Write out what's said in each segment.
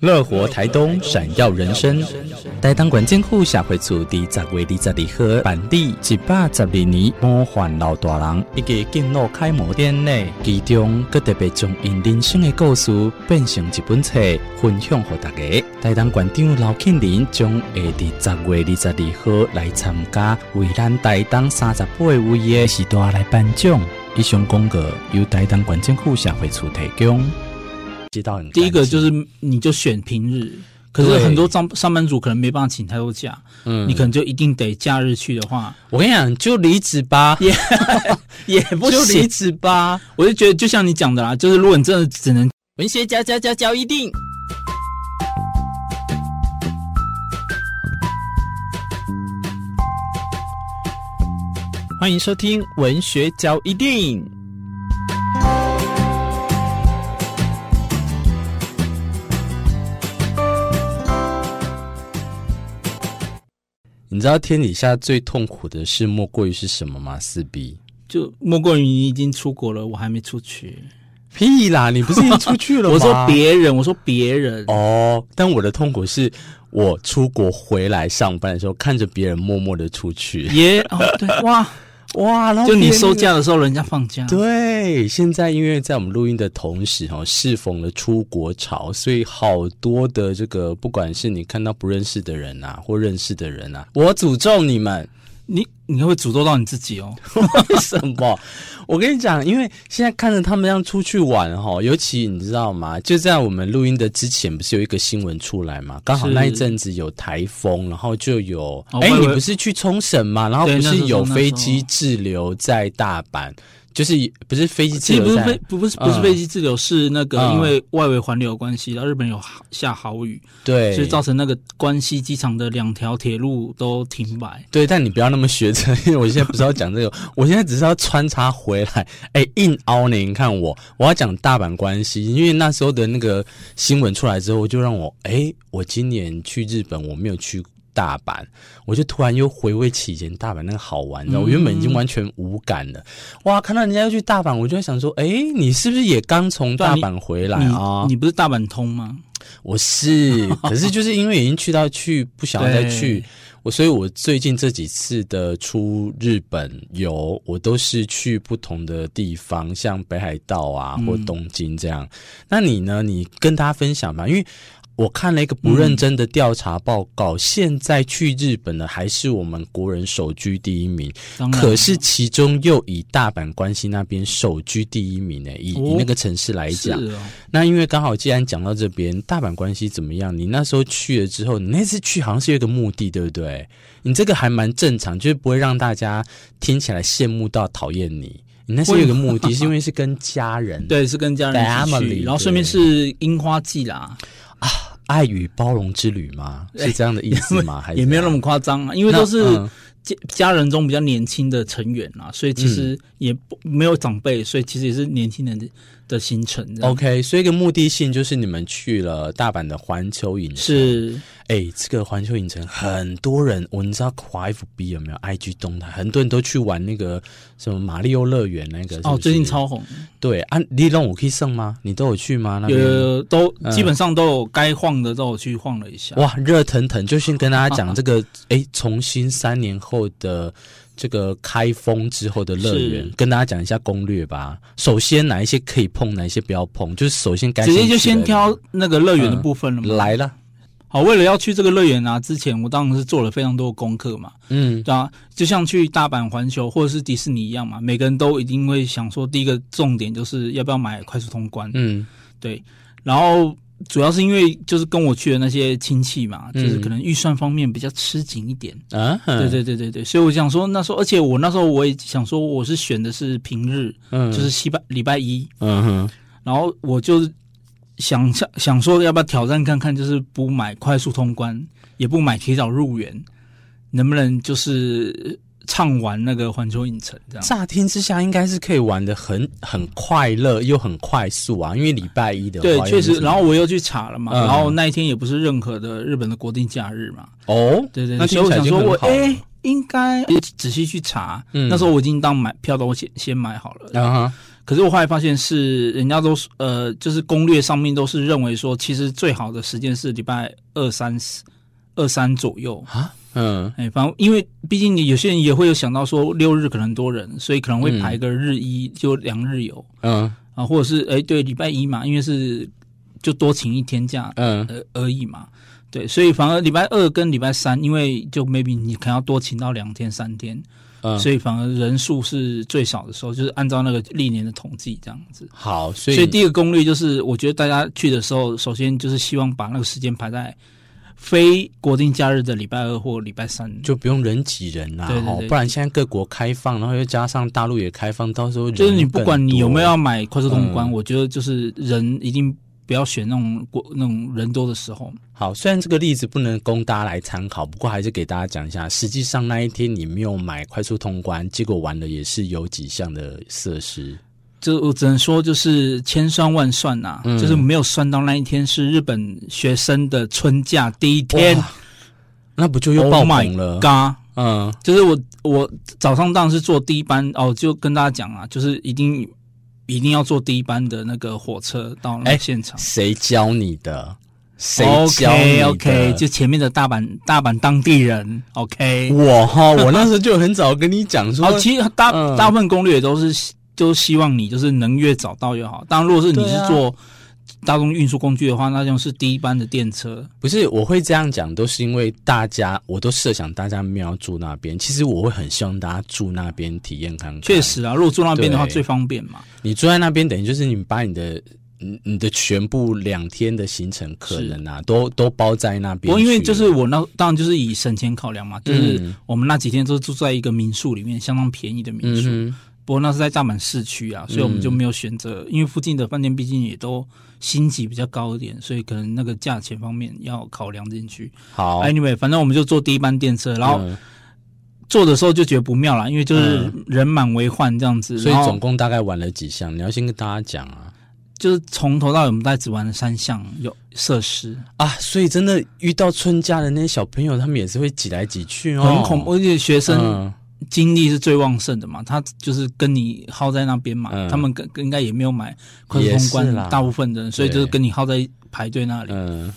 乐活台东闪耀人生，台东县政府社会处第十月二十二号办理一百十二年魔幻老大人一个敬老开幕典礼，其中阁特别将因人生的故事变成一本册，分享给大家。台东县长刘庆林将会在十月二十二号来参加，为咱台东三十八位的时代来颁奖。以上广告由台东县政府社会处提供。第一个就是，你就选平日，可是很多上上班族可能没办法请太多假，嗯，你可能就一定得假日去的话，我跟你讲，就离职吧，也也不行，就离职吧。我就觉得，就像你讲的啦，就是如果你真的只能文学家家家教一定，欢迎收听文学交一定。你知道天底下最痛苦的事莫过于是什么吗？四 B 就莫过于你已经出国了，我还没出去。屁啦！你不是已经出去了吗？我说别人，我说别人哦。但我的痛苦是我出国回来上班的时候，看着别人默默的出去。耶、yeah, 哦，对哇。哇，就你收假的时候，人家放假。对，现在因为在我们录音的同时，哈，适逢了出国潮，所以好多的这个，不管是你看到不认识的人啊，或认识的人啊，我诅咒你们。你你会诅咒到你自己哦？为什么？我跟你讲，因为现在看着他们这样出去玩哈，尤其你知道吗？就在我们录音的之前，不是有一个新闻出来嘛？刚好那一阵子有台风，然后就有哎、哦欸，你不是去冲绳嘛？然后不是有飞机滞留在大阪。就是不是飞机滞留，不是飞不不是不是飞机滞留，是那个因为外围环流关系，然后日本有下豪雨，对，所以造成那个关西机场的两条铁路都停摆。对，但你不要那么学着，因为我现在不是要讲这个，我现在只是要穿插回来。哎、欸，硬凹呢？你看我，我要讲大阪关西，因为那时候的那个新闻出来之后，就让我哎、欸，我今年去日本我没有去。大阪，我就突然又回味起以前大阪那个好玩，你知道，我原本已经完全无感了。哇，看到人家要去大阪，我就在想说，哎、欸，你是不是也刚从大阪回来啊你？你不是大阪通吗？我是，可是就是因为已经去到去，不想再去，我所以，我最近这几次的出日本游，我都是去不同的地方，像北海道啊，或东京这样。嗯、那你呢？你跟大家分享吧，因为。我看了一个不认真的调查报告，嗯，现在去日本的还是我们国人首居第一名，可是其中又以大阪关西那边首居第一名呢。以、哦、以那个城市来讲，哦，那因为刚好既然讲到这边，大阪关西怎么样？你那时候去了之后，你那次去好像是有一个目的，对不对？你这个还蛮正常，就是不会让大家听起来羡慕到讨厌你。你那是有一个目的，是因为是跟家人，对，是跟家人一起去，然后顺便是樱花季啦。爱与包容之旅吗？是这样的意思吗？还 是也没有那么夸张啊，因为都是家家人中比较年轻的成员啊，所以其实也不没有长辈，所以其实也是年轻人的的行程。OK，所以一个目的性就是你们去了大阪的环球影城。是。哎、欸，这个环球影城很多人，我你知道跨 FB 有没有 IG 动态？很多人都去玩那个什么马里奥乐园那个是是，哦，最近超红。对啊，你让我可以上吗？你都有去吗？那有，都基本上都有该晃的都有去晃了一下。哇，热腾腾！就先跟大家讲 这个，哎、欸，重新三年后的这个开封之后的乐园，跟大家讲一下攻略吧。首先，哪一些可以碰，哪一些不要碰？就是首先该直接就先挑那个乐园的部分了吗？嗯、来了。好，为了要去这个乐园啊，之前我当然是做了非常多的功课嘛。嗯，对啊，就像去大阪环球或者是迪士尼一样嘛，每个人都一定会想说，第一个重点就是要不要买快速通关。嗯，对。然后主要是因为就是跟我去的那些亲戚嘛，就是可能预算方面比较吃紧一点。啊、嗯，对对对对对，所以我想说那时候，而且我那时候我也想说，我是选的是平日，嗯，就是礼拜礼拜一。嗯哼，然后我就。想想想说要不要挑战看看，就是不买快速通关，也不买提早入园，能不能就是畅玩那个环球影城？这样乍听之下应该是可以玩的很很快乐又很快速啊，因为礼拜一的话对，确实。然后我又去查了嘛，嗯，然后那一天也不是任何的日本的国定假日嘛。哦，对对，对，所以我想说我哎，欸，应该仔细去查，嗯。那时候我已经当买票都先先买好了。啊可是我后来发现是人家都呃，就是攻略上面都是认为说，其实最好的时间是礼拜二三二三左右啊。嗯，哎，反正因为毕竟你有些人也会有想到说六日可能很多人，所以可能会排个日一、嗯、就两日游。嗯啊，或者是哎对，礼拜一嘛，因为是就多请一天假，嗯而而已嘛。对，所以反而礼拜二跟礼拜三，因为就 maybe 你可能要多请到两天三天。嗯，所以反而人数是最少的时候，就是按照那个历年的统计这样子。好，所以所以第一个攻略就是，我觉得大家去的时候，首先就是希望把那个时间排在非国定假日的礼拜二或礼拜三，就不用人挤人啦。对对对，不然现在各国开放，然后又加上大陆也开放，到时候就是你不管你有没有要买快速通关，嗯，我觉得就是人一定。不要选那种过那种人多的时候。好，虽然这个例子不能供大家来参考，不过还是给大家讲一下。实际上那一天你没有买快速通关，结果玩的也是有几项的设施。就我只能说，就是千算万算呐、啊嗯，就是没有算到那一天是日本学生的春假第一天，那不就又爆满了？Oh、God, 嗯，就是我我早上当然是坐第一班哦，就跟大家讲啊，就是一定。一定要坐第一班的那个火车到那现场。谁、欸、教你的？谁教你的？OK OK，就前面的大阪大阪当地人。OK，我哈，我那时候就很早跟你讲说，其实大、嗯、大部分攻略都是就希望你就是能越早到越好。当然，如果是你是坐。大众运输工具的话，那就是第一班的电车。不是，我会这样讲，都是因为大家，我都设想大家没有住那边。其实我会很希望大家住那边体验看看。确实啊，如果住那边的话，最方便嘛。你住在那边，等于就是你把你的，你的全部两天的行程可能啊，都都包在那边。我因为就是我那当然就是以省钱考量嘛，就是我们那几天都住在一个民宿里面，相当便宜的民宿。嗯不过那是在大阪市区啊，所以我们就没有选择，嗯，因为附近的饭店毕竟也都星级比较高一点，所以可能那个价钱方面要考量进去。好，Anyway，反正我们就坐第一班电车，然后坐的时候就觉得不妙了，因为就是人满为患这样子，嗯。所以总共大概玩了几项？你要先跟大家讲啊。就是从头到尾我们大概只玩了三项有设施啊，所以真的遇到春假的那些小朋友，他们也是会挤来挤去哦，很恐怖，而且学生。嗯精力是最旺盛的嘛，他就是跟你耗在那边嘛，嗯、他们跟应该也没有买快速通关，大部分的人，所以就是跟你耗在排队那里。嗯，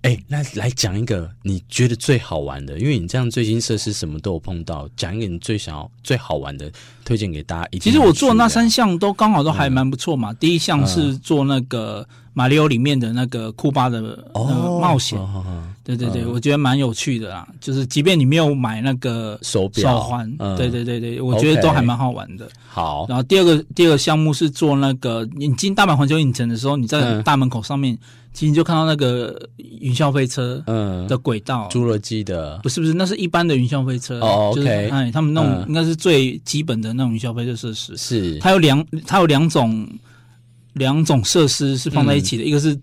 哎、欸，那来讲一个你觉得最好玩的，因为你这样最新设施什么都有碰到，讲一个你最想要最好玩的，推荐给大家。其实我做那三项都刚好都还蛮不错嘛、嗯。第一项是做那个马里奥里面的那个库巴的冒险。哦哦哦对对对，嗯、我觉得蛮有趣的啦。就是即便你没有买那个手表、手环、嗯，对对对对，我觉得都还蛮好玩的。好，然后第二个第二个项目是做那个，你进大阪环球影城的时候，你在大门口上面，嗯、其实你就看到那个云霄飞车嗯的轨道，侏罗纪的，不是不是，那是一般的云霄飞车哦。就是、OK，哎，他们那种应该是最基本的那种云霄飞车设施。是，它有两它有两种两种设施是放在一起的，嗯、一个是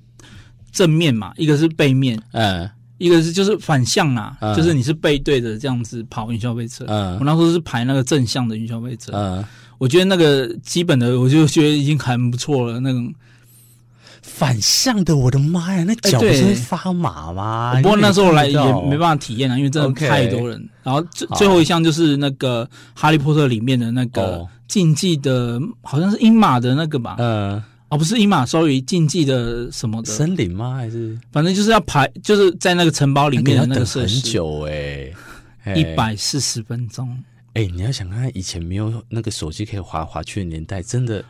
正面嘛，一个是背面。嗯。一个是就是反向啊、嗯，就是你是背对着这样子跑云霄飞车。嗯，我那时候是排那个正向的云霄飞车。嗯，我觉得那个基本的我就觉得已经很不错了。那种反向的，我的妈呀，那脚不是会发麻吗？欸、不过那时候来也没办法体验啊，因为真的太多人。Okay, 然后最最后一项就是那个哈利波特里面的那个竞技的，好像是英马的那个吧。嗯。哦，不是英马，sorry，竞技的什么的森林吗？还是反正就是要排，就是在那个城堡里面的那个设施。很久哎、欸，一百四十分钟。哎、欸，你要想看以前没有那个手机可以滑滑去的年代，真的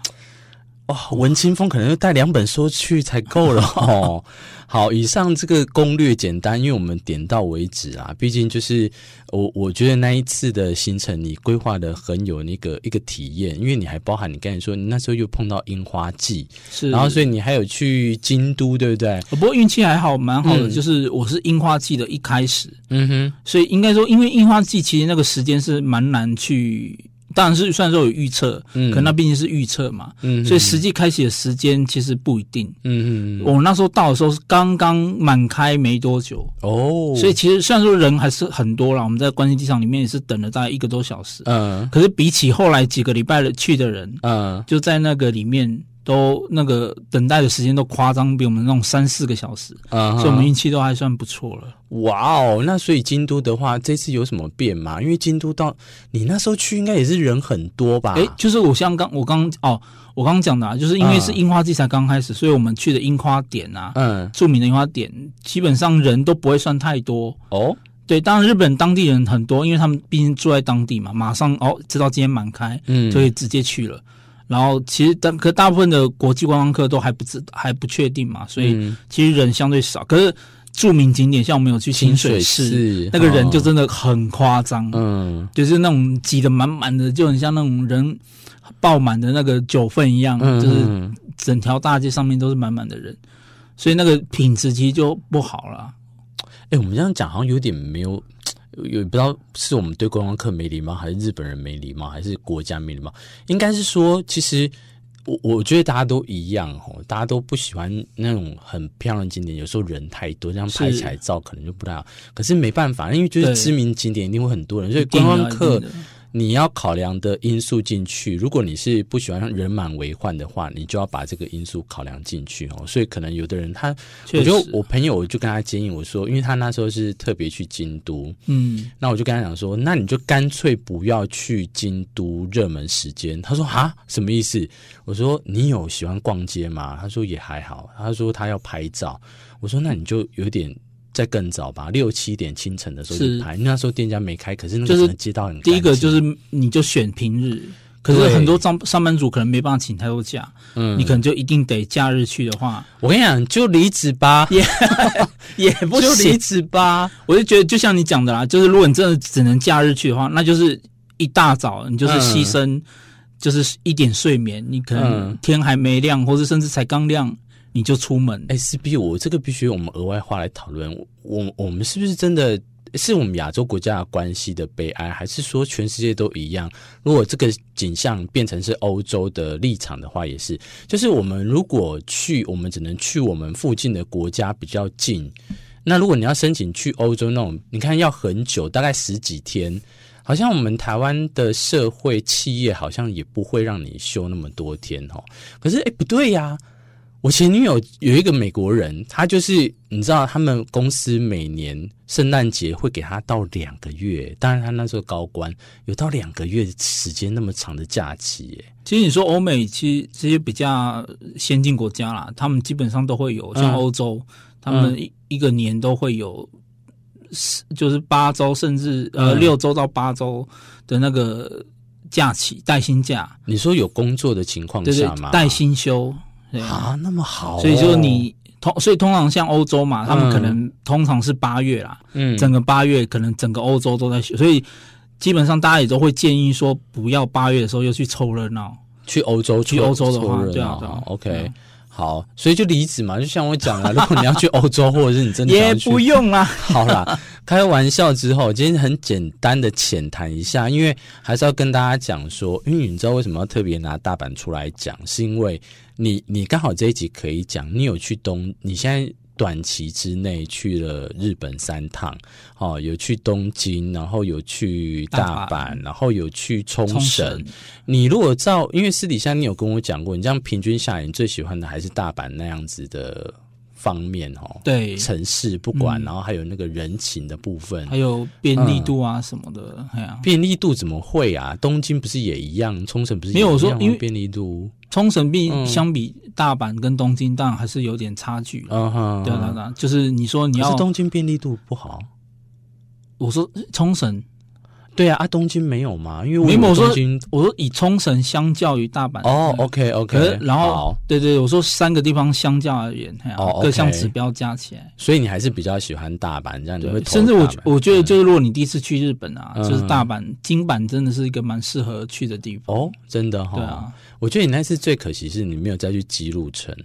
哇，文青风可能要带两本书去才够了 哦。好，以上这个攻略简单，因为我们点到为止啊。毕竟就是我，我觉得那一次的行程你规划的很有那个一个体验，因为你还包含你刚才说你那时候又碰到樱花季，是，然后所以你还有去京都，对不对？不过运气还好，蛮好的，嗯，就是我是樱花季的一开始，嗯哼，所以应该说，因为樱花季其实那个时间是蛮难去。当然是，虽然说有预测，嗯，可那毕竟是预测嘛，嗯，所以实际开启的时间其实不一定，嗯嗯，我那时候到的时候是刚刚满开没多久，哦，所以其实虽然说人还是很多啦，我们在关西机场里面也是等了大概一个多小时，嗯，可是比起后来几个礼拜的去的人，嗯，就在那个里面都那个等待的时间都夸张，比我们那种三四个小时，uh huh. 所以我们运气都还算不错了。哇哦，那所以京都的话，这次有什么变吗？因为京都到你那时候去，应该也是人很多吧？诶，就是我像刚我刚哦，我刚刚讲的啊，就是因为是樱花季才刚开始，uh. 所以我们去的樱花点啊，嗯，著名的樱花点，基本上人都不会算太多哦。Oh? 对，当然日本当地人很多，因为他们毕竟住在当地嘛，马上哦知道今天满开，嗯，所以直接去了。然后其实大可大部分的国际观光客都还不知还不确定嘛，所以其实人相对少。可是著名景点像我们有去清水寺，那个人就真的很夸张，嗯，就是那种挤得满满的，就很像那种人爆满的那个九份一样，就是整条大街上面都是满满的人，所以那个品质其实就不好了。哎，我们这样讲好像有点没有。有不知道是我们对观光客没礼貌，还是日本人没礼貌，还是国家没礼貌？应该是说，其实我我觉得大家都一样哦，大家都不喜欢那种很漂亮的景点，有时候人太多，这样拍起来照可能就不太好。是可是没办法，因为就是知名景点一定会很多人，所以观光客。你要考量的因素进去，如果你是不喜欢人满为患的话，你就要把这个因素考量进去哦。所以可能有的人他，实我就我朋友我就跟他建议我说，因为他那时候是特别去京都，嗯，那我就跟他讲说，那你就干脆不要去京都热门时间。他说啊，什么意思？我说你有喜欢逛街吗？他说也还好。他说他要拍照。我说那你就有点。再更早吧，六七点清晨的时候去拍，是那时候店家没开，可是那个街道很。第一个就是你就选平日，可是很多上上班族可能没办法请太多假，嗯，你可能就一定得假日去的话，我跟你讲，就离职吧，也 也不就离职吧。我就觉得，就像你讲的啦，就是如果你真的只能假日去的话，那就是一大早你就是牺牲，就是一点睡眠，嗯、你可能天还没亮，或者甚至才刚亮。你就出门？哎，CB，我这个必须我们额外话来讨论。我我们是不是真的是我们亚洲国家的关系的悲哀，还是说全世界都一样？如果这个景象变成是欧洲的立场的话，也是，就是我们如果去，我们只能去我们附近的国家比较近。那如果你要申请去欧洲那种，你看要很久，大概十几天，好像我们台湾的社会企业好像也不会让你休那么多天哦。可是，哎，不对呀。我前女友有一个美国人，他就是你知道，他们公司每年圣诞节会给他到两个月，当然他那时候高官有到两个月时间那么长的假期耶。其实你说欧美，其实这些比较先进国家啦，他们基本上都会有，像欧洲，嗯、他们一一个年都会有，就是八周甚至呃六周到八周的那个假期带薪假。你说有工作的情况下吗？带薪休。啊，那么好，哦，所以就你通，所以通常像欧洲嘛，他们可能通常是八月啦，嗯，整个八月可能整个欧洲都在雪，所以基本上大家也都会建议说，不要八月的时候又去凑热闹，去欧洲，去欧洲的话，对啊，对啊，OK，好，所以就离职嘛，就像我讲了，如果你要去欧洲，或者是你真的 也不用啊，好啦。开玩笑之后，今天很简单的浅谈一下，因为还是要跟大家讲说，因为你知道为什么要特别拿大阪出来讲，是因为你你刚好这一集可以讲，你有去东，你现在短期之内去了日本三趟，哦，有去东京，然后有去大阪，大然后有去。冲绳你如果照，因为私底下你有跟我讲过，你这样平均下来，你最喜欢的还是大阪那样子的。方面哦，对，城市不管，然后还有那个人情的部分，还有便利度啊什么的，哎呀，便利度怎么会啊？东京不是也一样？冲绳不是也一样？没有说因为便利度，冲绳比相比大阪跟东京，当然还是有点差距。嗯哼，对对对，就是你说你要东京便利度不好，我说冲绳。对啊，啊，东京没有嘛？因为我有东京，我说以冲绳相较于大阪哦，OK OK，可然后对对，我说三个地方相较而言，哦，各项指标加起来，所以你还是比较喜欢大阪这样，你会甚至我我觉得就是如果你第一次去日本啊，就是大阪、京阪真的是一个蛮适合去的地方。哦，真的哈，对啊，我觉得你那次最可惜是你没有再去姬路城。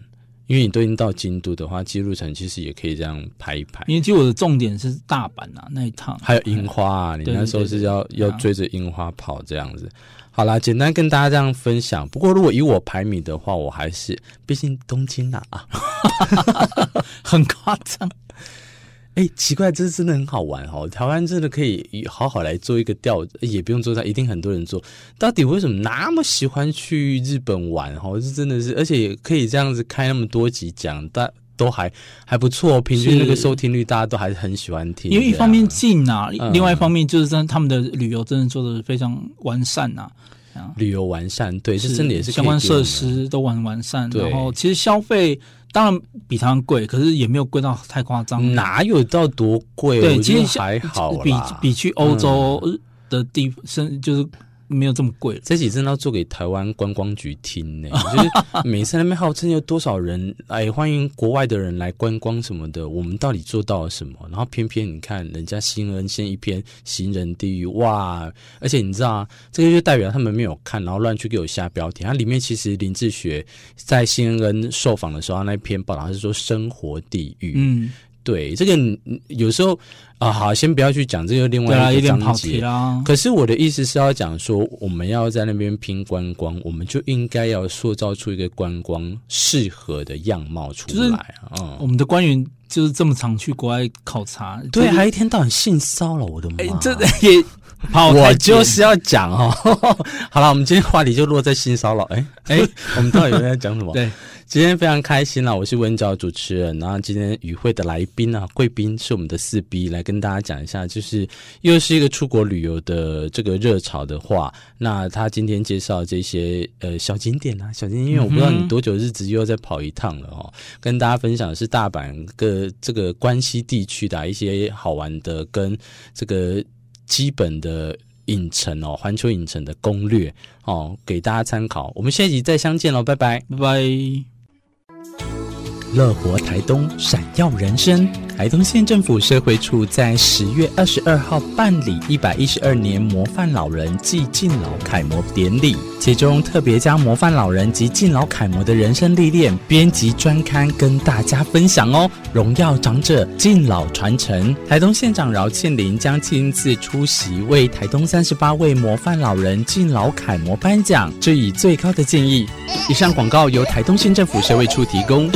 因为你都已经到京都的话，纪路城其实也可以这样拍一拍。因为其实我的重点是大阪啊那一趟，还有樱花啊，你那时候是要要追着樱花跑这样子。好啦，简单跟大家这样分享。不过如果以我排名的话，我还是毕竟东京啊，很夸张。哎，奇怪，这真的很好玩哦！台湾真的可以好好来做一个调，也不用做它，一定很多人做。到底为什么那么喜欢去日本玩？哦，这真的是，而且也可以这样子开那么多集讲，但都还还不错，平均那个收听率大家都还是很喜欢听。因为一方面近啊，嗯、另外一方面就是真他们的旅游真的做的非常完善呐。旅游完善，对，是真的也是相关设施都完完善，然后其实消费。当然比他们贵，可是也没有贵到太夸张。哪有到多贵？对，其实还好比比去欧洲的地甚，嗯、就是。没有这么贵，这集真的要做给台湾观光局听呢。就是每次那边号称有多少人，哎，欢迎国外的人来观光什么的，我们到底做到了什么？然后偏偏你看人家新恩先一篇行人地狱，哇！而且你知道啊，这个就代表他们没有看，然后乱去给我下标题。它里面其实林志学在新恩受访的时候，他那篇报道他是说生活地狱，嗯。对，这个有时候啊，好，先不要去讲这个另外一个章节。可是我的意思是要讲说，我们要在那边拼观光，我们就应该要塑造出一个观光适合的样貌出来啊。就是、我们的官员就是这么常去国外考察，对，还一天到晚性骚扰我的妈，这 也，我就是要讲哦。好了，我们今天话题就落在性骚扰。哎哎，我们到底在讲什么？对。今天非常开心啦！我是温教主持人，然后今天与会的来宾啊，贵宾是我们的四 B，来跟大家讲一下，就是又是一个出国旅游的这个热潮的话，那他今天介绍这些呃小景点啊，小景点，因为我不知道你多久日子又要再跑一趟了哦，跟大家分享的是大阪各这个关西地区的一些好玩的跟这个基本的影城哦，环球影城的攻略哦，给大家参考。我们下一集再相见喽，拜拜，拜拜。乐活台东，闪耀人生。台东县政府社会处在十月二十二号办理一百一十二年模范老人暨敬老楷模典礼，其中特别将模范老人及敬老楷模的人生历练编辑专刊跟大家分享哦，荣耀长者，敬老传承。台东县长饶庆铃将亲自出席，为台东三十八位模范老人敬老楷模颁奖，致以最高的敬意。以上广告由台东县政府社会处提供。